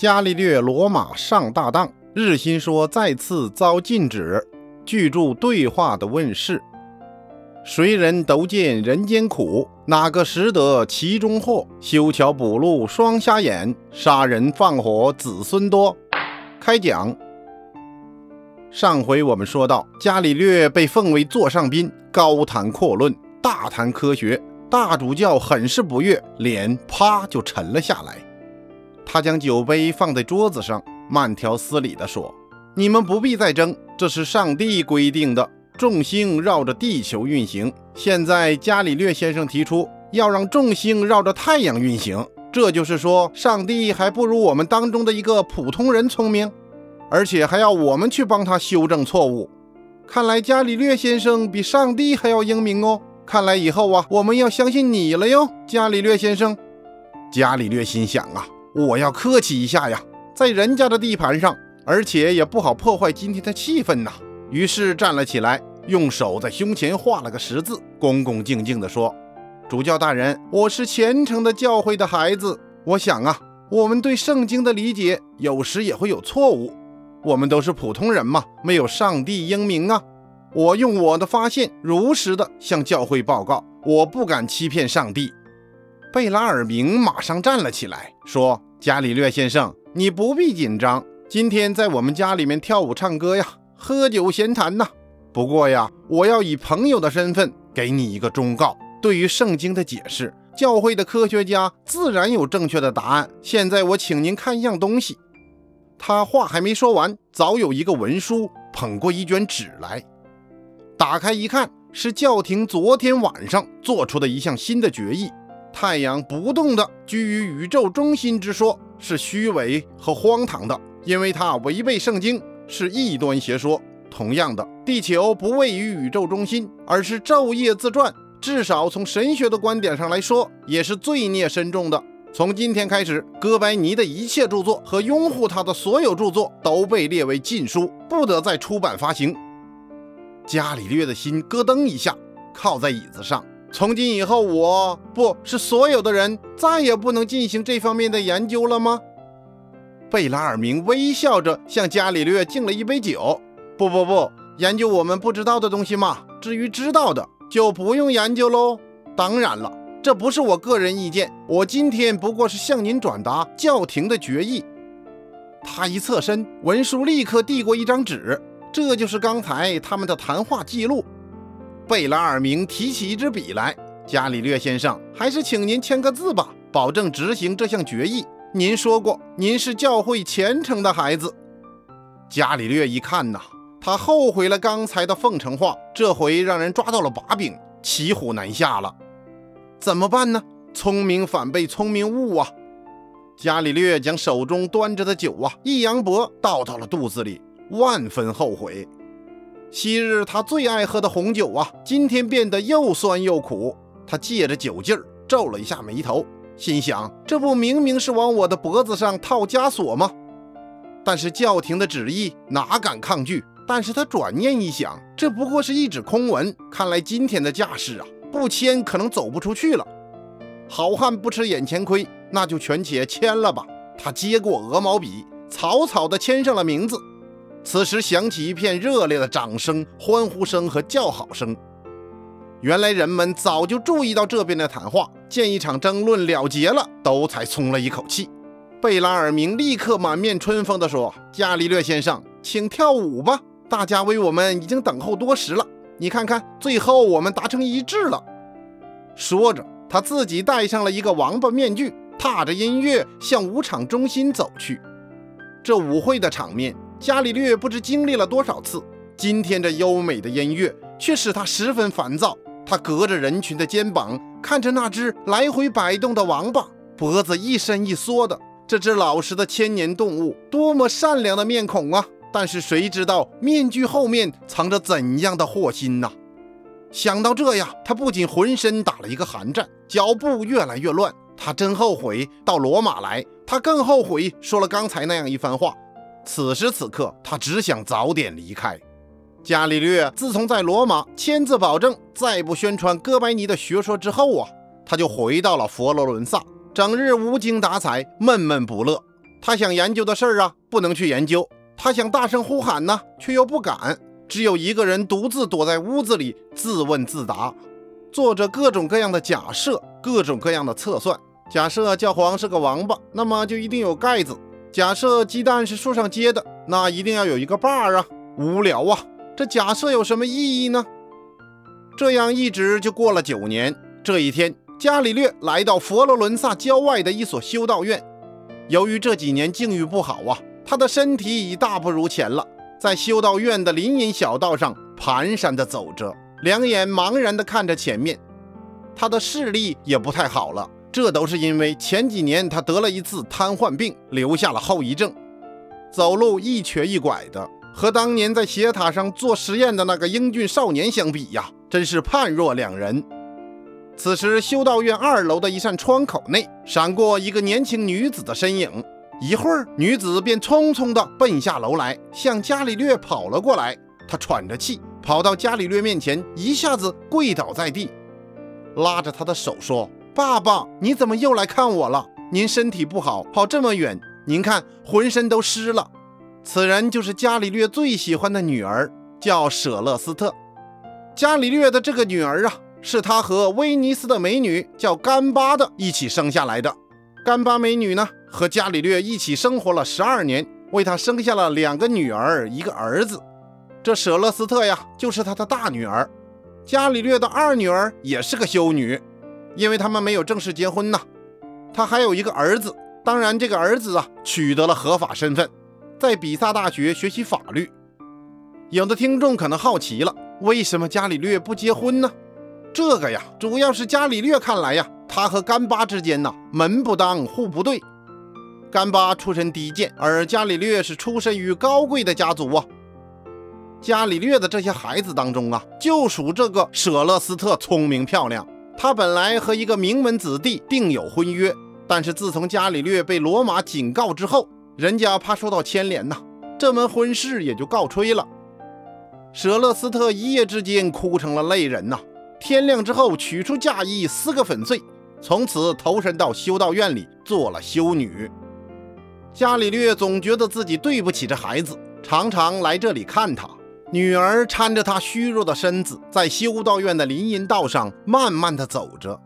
伽利略罗马上大当，日心说再次遭禁止。巨著对话的问世，谁人都见人间苦，哪个识得其中祸？修桥补路双瞎眼，杀人放火子孙多。开讲。上回我们说到，伽利略被奉为座上宾，高谈阔论，大谈科学。大主教很是不悦，脸啪就沉了下来。他将酒杯放在桌子上，慢条斯理地说：“你们不必再争，这是上帝规定的，众星绕着地球运行。现在伽利略先生提出要让众星绕着太阳运行，这就是说，上帝还不如我们当中的一个普通人聪明，而且还要我们去帮他修正错误。看来伽利略先生比上帝还要英明哦。看来以后啊，我们要相信你了哟，伽利略先生。”伽利略心想啊。我要客气一下呀，在人家的地盘上，而且也不好破坏今天的气氛呐。于是站了起来，用手在胸前画了个十字，恭恭敬敬地说：“主教大人，我是虔诚的教会的孩子。我想啊，我们对圣经的理解有时也会有错误。我们都是普通人嘛，没有上帝英明啊。我用我的发现如实的向教会报告，我不敢欺骗上帝。”贝拉尔明马上站了起来，说：“伽利略先生，你不必紧张。今天在我们家里面跳舞、唱歌呀，喝酒闲谈呐。不过呀，我要以朋友的身份给你一个忠告：对于圣经的解释，教会的科学家自然有正确的答案。现在我请您看一样东西。”他话还没说完，早有一个文书捧过一卷纸来，打开一看，是教廷昨天晚上做出的一项新的决议。太阳不动的居于宇宙中心之说是虚伪和荒唐的，因为它违背圣经，是异端邪说。同样的，地球不位于宇宙中心，而是昼夜自转，至少从神学的观点上来说，也是罪孽深重的。从今天开始，哥白尼的一切著作和拥护他的所有著作都被列为禁书，不得再出版发行。伽利略的心咯噔一下，靠在椅子上。从今以后，我不是所有的人再也不能进行这方面的研究了吗？贝拉尔明微笑着向伽利略敬了一杯酒。不不不，研究我们不知道的东西嘛。至于知道的，就不用研究喽。当然了，这不是我个人意见，我今天不过是向您转达教廷的决议。他一侧身，文书立刻递过一张纸，这就是刚才他们的谈话记录。贝拉尔明提起一支笔来，伽利略先生，还是请您签个字吧，保证执行这项决议。您说过，您是教会虔诚的孩子。伽利略一看呐，他后悔了刚才的奉承话，这回让人抓到了把柄，骑虎难下了。怎么办呢？聪明反被聪明误啊！伽利略将手中端着的酒啊一扬脖，倒到了肚子里，万分后悔。昔日他最爱喝的红酒啊，今天变得又酸又苦。他借着酒劲儿皱了一下眉头，心想：这不明明是往我的脖子上套枷锁吗？但是教廷的旨意哪敢抗拒？但是他转念一想，这不过是一纸空文，看来今天的架势啊，不签可能走不出去了。好汉不吃眼前亏，那就权且签了吧。他接过鹅毛笔，草草地签上了名字。此时响起一片热烈的掌声、欢呼声和叫好声。原来人们早就注意到这边的谈话，见一场争论了结了，都才松了一口气。贝拉尔明立刻满面春风地说：“伽利略先生，请跳舞吧！大家为我们已经等候多时了。你看看，最后我们达成一致了。”说着，他自己戴上了一个王八面具，踏着音乐向舞场中心走去。这舞会的场面。伽利略不知经历了多少次，今天这优美的音乐却使他十分烦躁。他隔着人群的肩膀，看着那只来回摆动的王八，脖子一伸一缩的。这只老实的千年动物，多么善良的面孔啊！但是谁知道面具后面藏着怎样的祸心呢？想到这呀，他不仅浑身打了一个寒战，脚步越来越乱。他真后悔到罗马来，他更后悔说了刚才那样一番话。此时此刻，他只想早点离开。伽利略自从在罗马签字保证再不宣传哥白尼的学说之后啊，他就回到了佛罗伦萨，整日无精打采、闷闷不乐。他想研究的事儿啊，不能去研究；他想大声呼喊呢，却又不敢。只有一个人独自躲在屋子里自问自答，做着各种各样的假设，各种各样的测算。假设教皇是个王八，那么就一定有盖子；假设鸡蛋是树上结的，那一定要有一个把儿啊！无聊啊！这假设有什么意义呢？这样一直就过了九年。这一天，伽利略来到佛罗伦萨郊外的一所修道院。由于这几年境遇不好啊，他的身体已大不如前了。在修道院的林荫小道上蹒跚地走着，两眼茫然地看着前面。他的视力也不太好了，这都是因为前几年他得了一次瘫痪病，留下了后遗症，走路一瘸一拐的，和当年在斜塔上做实验的那个英俊少年相比呀，真是判若两人。此时，修道院二楼的一扇窗口内闪过一个年轻女子的身影。一会儿，女子便匆匆地奔下楼来，向伽利略跑了过来。她喘着气，跑到伽利略面前，一下子跪倒在地，拉着他的手说：“爸爸，你怎么又来看我了？您身体不好，跑这么远，您看浑身都湿了。”此人就是伽利略最喜欢的女儿，叫舍勒斯特。伽利略的这个女儿啊，是他和威尼斯的美女叫甘巴的一起生下来的。甘巴美女呢？和伽利略一起生活了十二年，为他生下了两个女儿，一个儿子。这舍勒斯特呀，就是他的大女儿。伽利略的二女儿也是个修女，因为他们没有正式结婚呢。他还有一个儿子，当然这个儿子啊，取得了合法身份，在比萨大学学习法律。有的听众可能好奇了，为什么伽利略不结婚呢？这个呀，主要是伽利略看来呀，他和甘巴之间呢，门不当户不对。甘巴出身低贱，而伽利略是出身于高贵的家族啊。伽利略的这些孩子当中啊，就属这个舍勒斯特聪明漂亮。他本来和一个名门子弟订有婚约，但是自从伽利略被罗马警告之后，人家怕受到牵连呐，这门婚事也就告吹了。舍勒斯特一夜之间哭成了泪人呐。天亮之后，取出嫁衣，撕个粉碎，从此投身到修道院里做了修女。伽利略总觉得自己对不起这孩子，常常来这里看他。女儿搀着他虚弱的身子，在修道院的林荫道上慢慢的走着。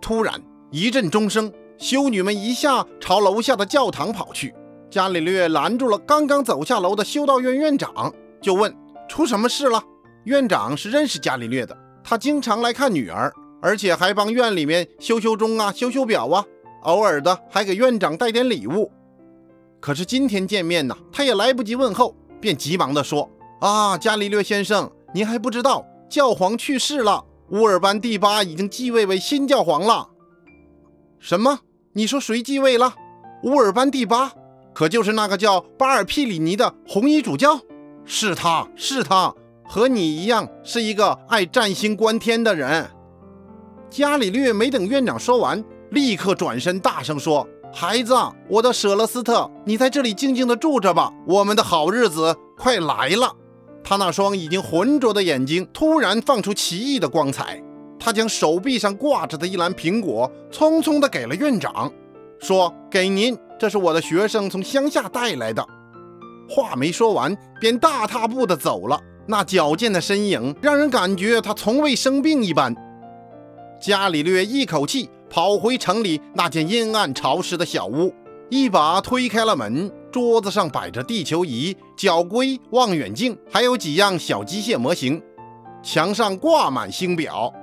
突然一阵钟声，修女们一下朝楼下的教堂跑去。伽利略拦住了刚刚走下楼的修道院院长，就问：“出什么事了？”院长是认识伽利略的，他经常来看女儿，而且还帮院里面修修钟啊、修修表啊，偶尔的还给院长带点礼物。可是今天见面呢，他也来不及问候，便急忙地说：“啊，伽利略先生，您还不知道，教皇去世了，乌尔班第八已经继位为新教皇了。”什么？你说谁继位了？乌尔班第八？可就是那个叫巴尔皮里尼的红衣主教？是他是他，和你一样，是一个爱占星观天的人。伽利略没等院长说完，立刻转身大声说。孩子，我的舍勒斯特，你在这里静静的住着吧，我们的好日子快来了。他那双已经浑浊的眼睛突然放出奇异的光彩，他将手臂上挂着的一篮苹果匆匆的给了院长，说：“给您，这是我的学生从乡下带来的。”话没说完，便大踏步的走了。那矫健的身影让人感觉他从未生病一般。伽利略一口气。跑回城里那间阴暗潮湿的小屋，一把推开了门。桌子上摆着地球仪、角龟、望远镜，还有几样小机械模型。墙上挂满星表。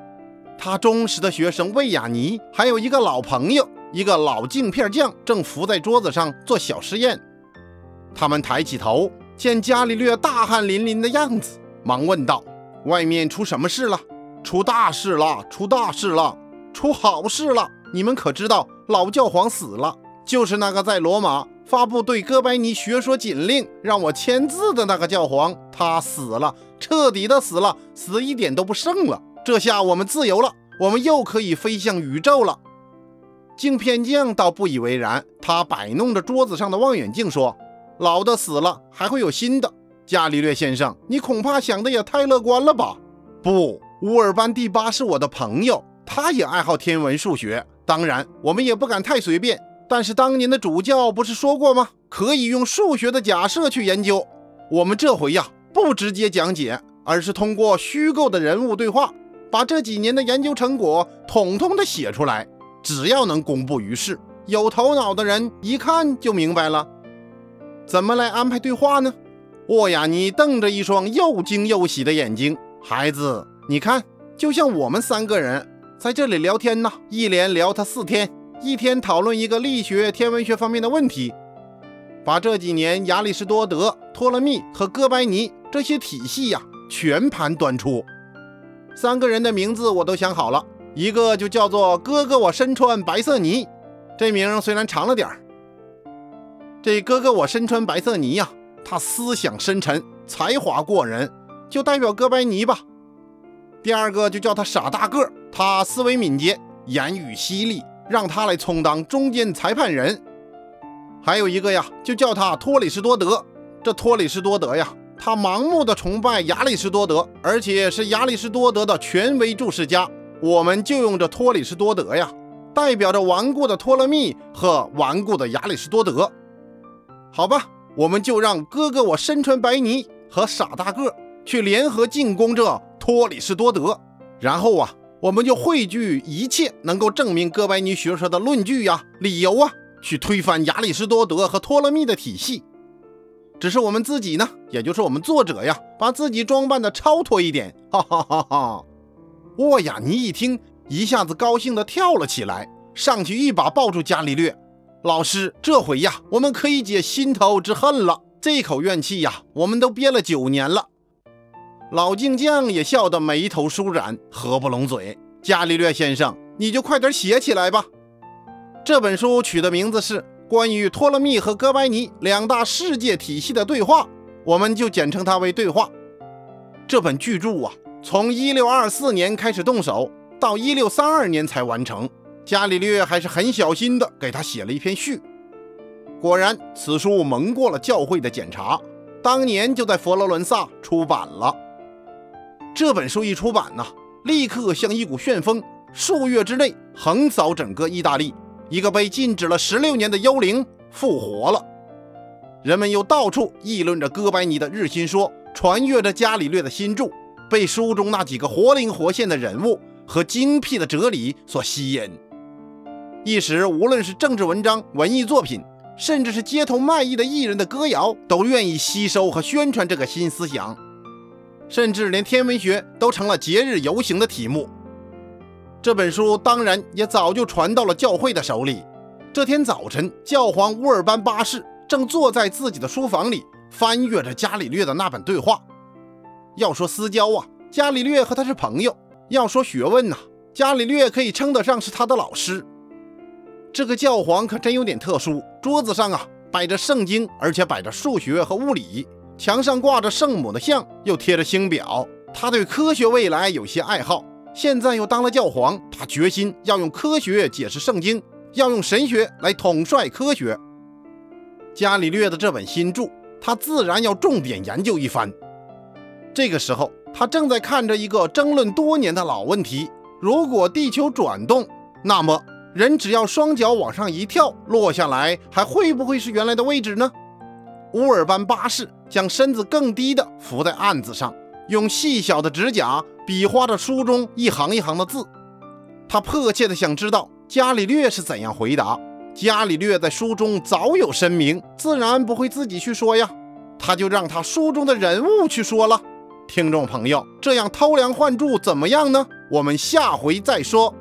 他忠实的学生魏亚尼，还有一个老朋友，一个老镜片匠，正伏在桌子上做小实验。他们抬起头，见伽利略大汗淋淋的样子，忙问道：“外面出什么事了？出大事了！出大事了！”出好事了！你们可知道老教皇死了？就是那个在罗马发布对哥白尼学说禁令，让我签字的那个教皇，他死了，彻底的死了，死一点都不剩了。这下我们自由了，我们又可以飞向宇宙了。镜片匠倒不以为然，他摆弄着桌子上的望远镜说：“老的死了，还会有新的。伽利略先生，你恐怕想的也太乐观了吧？”不，乌尔班第八是我的朋友。他也爱好天文数学，当然，我们也不敢太随便。但是当年的主教不是说过吗？可以用数学的假设去研究。我们这回呀，不直接讲解，而是通过虚构的人物对话，把这几年的研究成果统统的写出来。只要能公布于世，有头脑的人一看就明白了。怎么来安排对话呢？沃亚尼瞪着一双又惊又喜的眼睛，孩子，你看，就像我们三个人在这里聊天呢，一连聊他四天，一天讨论一个力学、天文学方面的问题。把这几年亚里士多德、托勒密和哥白尼这些体系呀全盘端出。三个人的名字我都想好了，一个就叫做“哥哥我身穿白色泥”，这名虽然长了点儿。这哥哥我身穿白色泥呀，他思想深沉，才华过人，就代表哥白尼吧。第二个就叫他傻大个，他思维敏捷，言语犀利，让他来充当中间裁判人。还有一个呀，就叫他托里斯多德。这托里斯多德呀，他盲目的崇拜亚里士多德，而且是亚里士多德的权威注释家。我们就用这托里斯多德呀，代表着顽固的托勒密和顽固的亚里士多德。好吧，我们就让哥哥我身穿白泥和傻大个去联合进攻这托里斯多德，然后啊，我们就汇聚一切能够证明哥白尼学说的论据呀、理由啊。去推翻亚里士多德和托勒密的体系，只是我们自己呢，也就是我们作者呀，把自己装扮的超脱一点，哈哈哈哈！沃亚尼一听，一下子高兴的跳了起来，上去一把抱住伽利略老师。这回呀，我们可以解心头之恨了。这口怨气呀，我们都憋了九年了。老镜匠也笑得眉头舒展，合不拢嘴。伽利略先生，你就快点写起来吧。这本书取的名字是《关于托勒密和哥白尼两大世界体系的对话》，我们就简称它为“对话”。这本巨著啊，从1624年开始动手，到1632年才完成。伽利略还是很小心的给他写了一篇序。果然，此书蒙过了教会的检查，当年就在佛罗伦萨出版了。这本书一出版呢，立刻像一股旋风，数月之内横扫整个意大利。一个被禁止了十六年的幽灵复活了，人们又到处议论着哥白尼的日心说，传阅着伽利略的新著，被书中那几个活灵活现的人物和精辟的哲理所吸引。一时，无论是政治文章、文艺作品，甚至是街头卖艺的艺人的歌谣，都愿意吸收和宣传这个新思想，甚至连天文学都成了节日游行的题目。这本书当然也早就传到了教会的手里。这天早晨，教皇乌尔班八世正坐在自己的书房里，翻阅着伽利略的那本对话。要说私交啊，伽利略和他是朋友；要说学问呐，伽利略可以称得上是他的老师。这个教皇可真有点特殊，桌子上啊摆着圣经，而且摆着数学和物理；墙上挂着圣母的像，又贴着星表。他对科学未来有些爱好。现在又当了教皇，他决心要用科学解释圣经，要用神学来统帅科学。伽利略的这本新著，他自然要重点研究一番。这个时候，他正在看着一个争论多年的老问题：如果地球转动，那么人只要双脚往上一跳，落下来还会不会是原来的位置呢？乌尔班八世将身子更低地伏在案子上。用细小的指甲比划着书中一行一行的字，他迫切地想知道伽利略是怎样回答。伽利略在书中早有声明，自然不会自己去说呀，他就让他书中的人物去说了。听众朋友，这样偷梁换柱怎么样呢？我们下回再说。